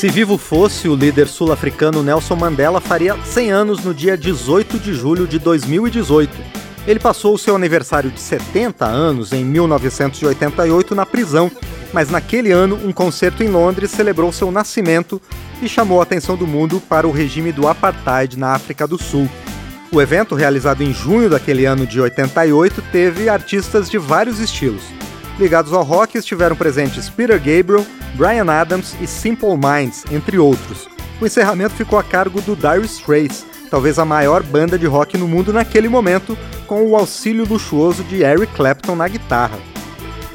Se vivo fosse, o líder sul-africano Nelson Mandela faria 100 anos no dia 18 de julho de 2018. Ele passou o seu aniversário de 70 anos em 1988 na prisão, mas naquele ano um concerto em Londres celebrou seu nascimento e chamou a atenção do mundo para o regime do apartheid na África do Sul. O evento, realizado em junho daquele ano de 88, teve artistas de vários estilos. Ligados ao rock estiveram presentes Peter Gabriel, Brian Adams e Simple Minds, entre outros. O encerramento ficou a cargo do Dire Straits, talvez a maior banda de rock no mundo naquele momento, com o auxílio luxuoso de Eric Clapton na guitarra.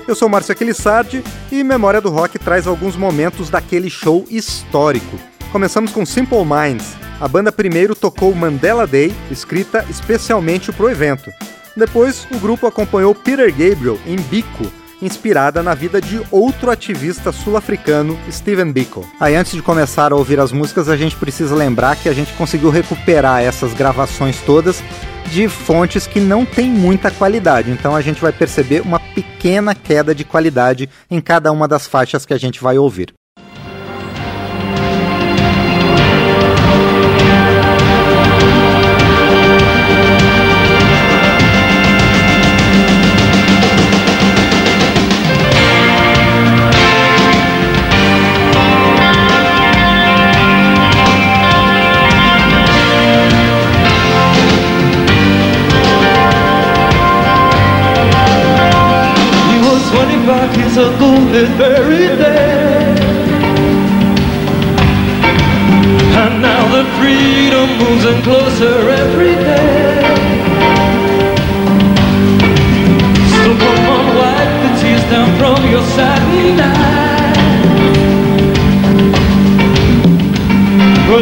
Eu sou Márcio Aquilissardi e Memória do Rock traz alguns momentos daquele show histórico. Começamos com Simple Minds. A banda primeiro tocou Mandela Day, escrita especialmente para o evento. Depois, o grupo acompanhou Peter Gabriel em Bico, inspirada na vida de outro ativista sul-africano, Stephen Biko. Aí antes de começar a ouvir as músicas, a gente precisa lembrar que a gente conseguiu recuperar essas gravações todas de fontes que não têm muita qualidade. Então a gente vai perceber uma pequena queda de qualidade em cada uma das faixas que a gente vai ouvir.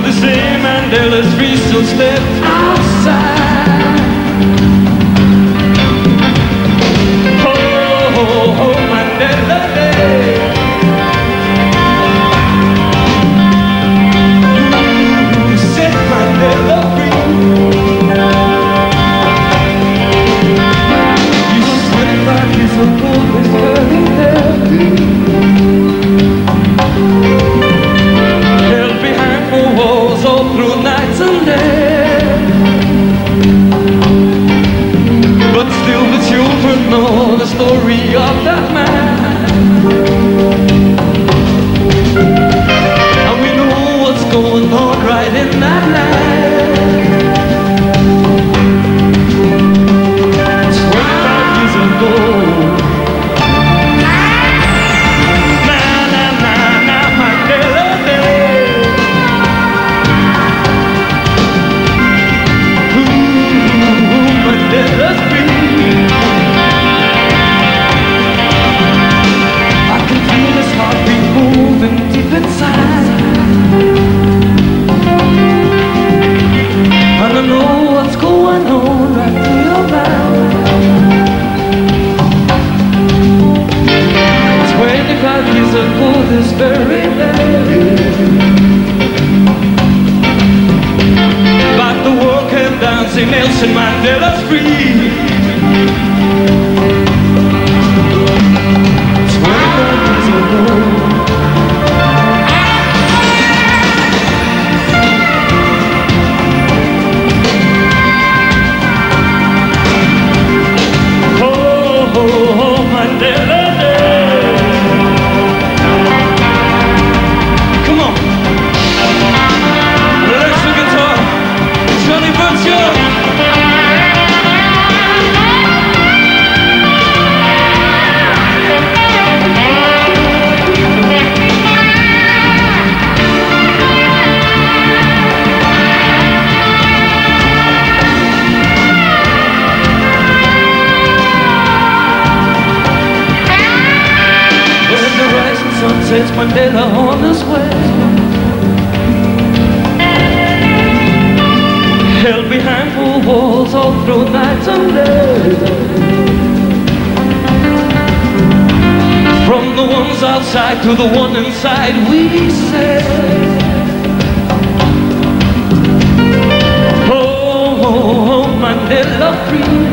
the same and endless free still step. Know the story of that gets much on his way. Held behind four walls all through nights and days. From the ones outside to the one inside, we say. Oh, oh, oh Mandela free.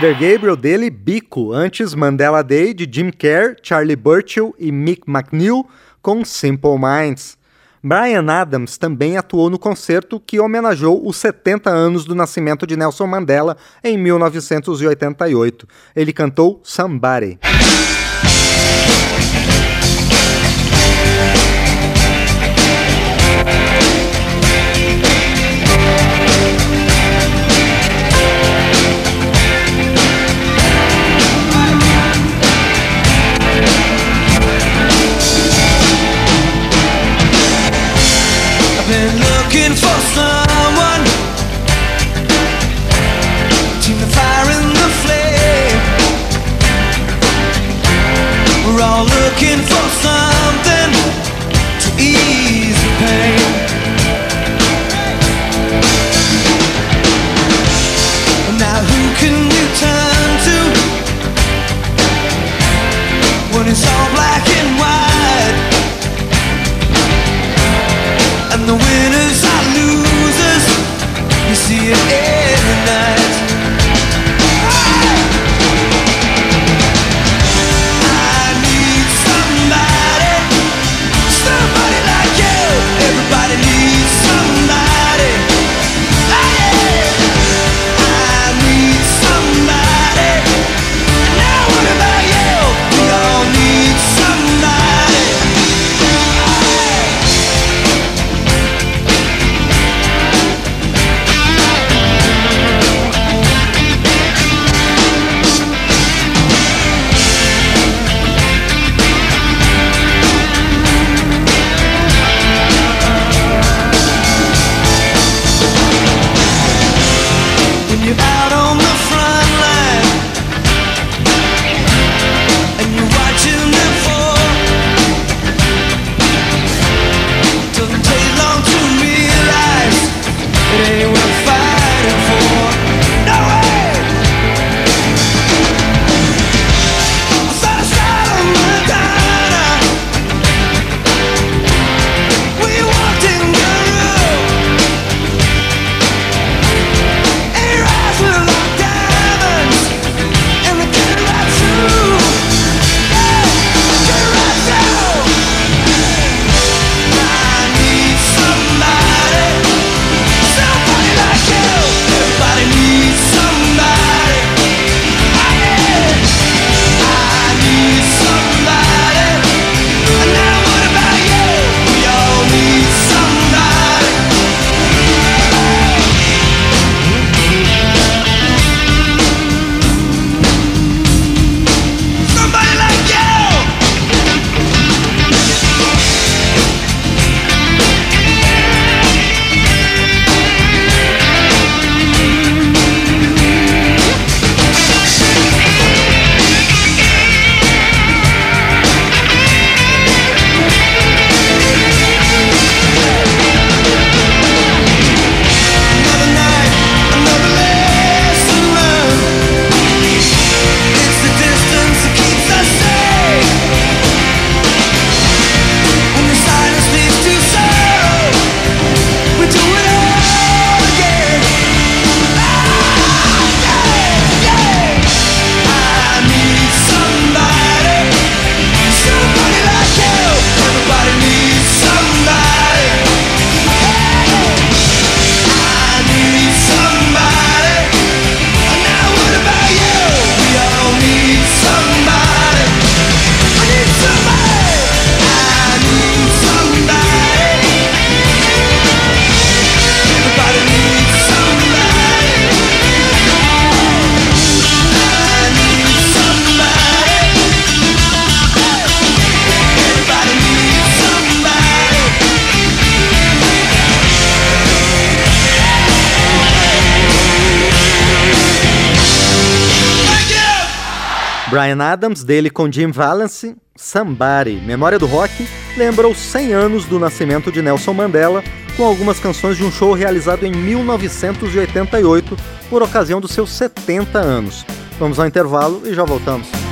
Peter Gabriel dele, Bico, antes Mandela Day de Jim Kerr, Charlie Burchill e Mick McNeil com Simple Minds. Brian Adams também atuou no concerto que homenageou os 70 anos do nascimento de Nelson Mandela em 1988. Ele cantou Somebody. Brian Adams, dele com Jim Valance, Somebody, Memória do Rock, lembra os 100 anos do nascimento de Nelson Mandela, com algumas canções de um show realizado em 1988, por ocasião dos seus 70 anos. Vamos ao intervalo e já voltamos.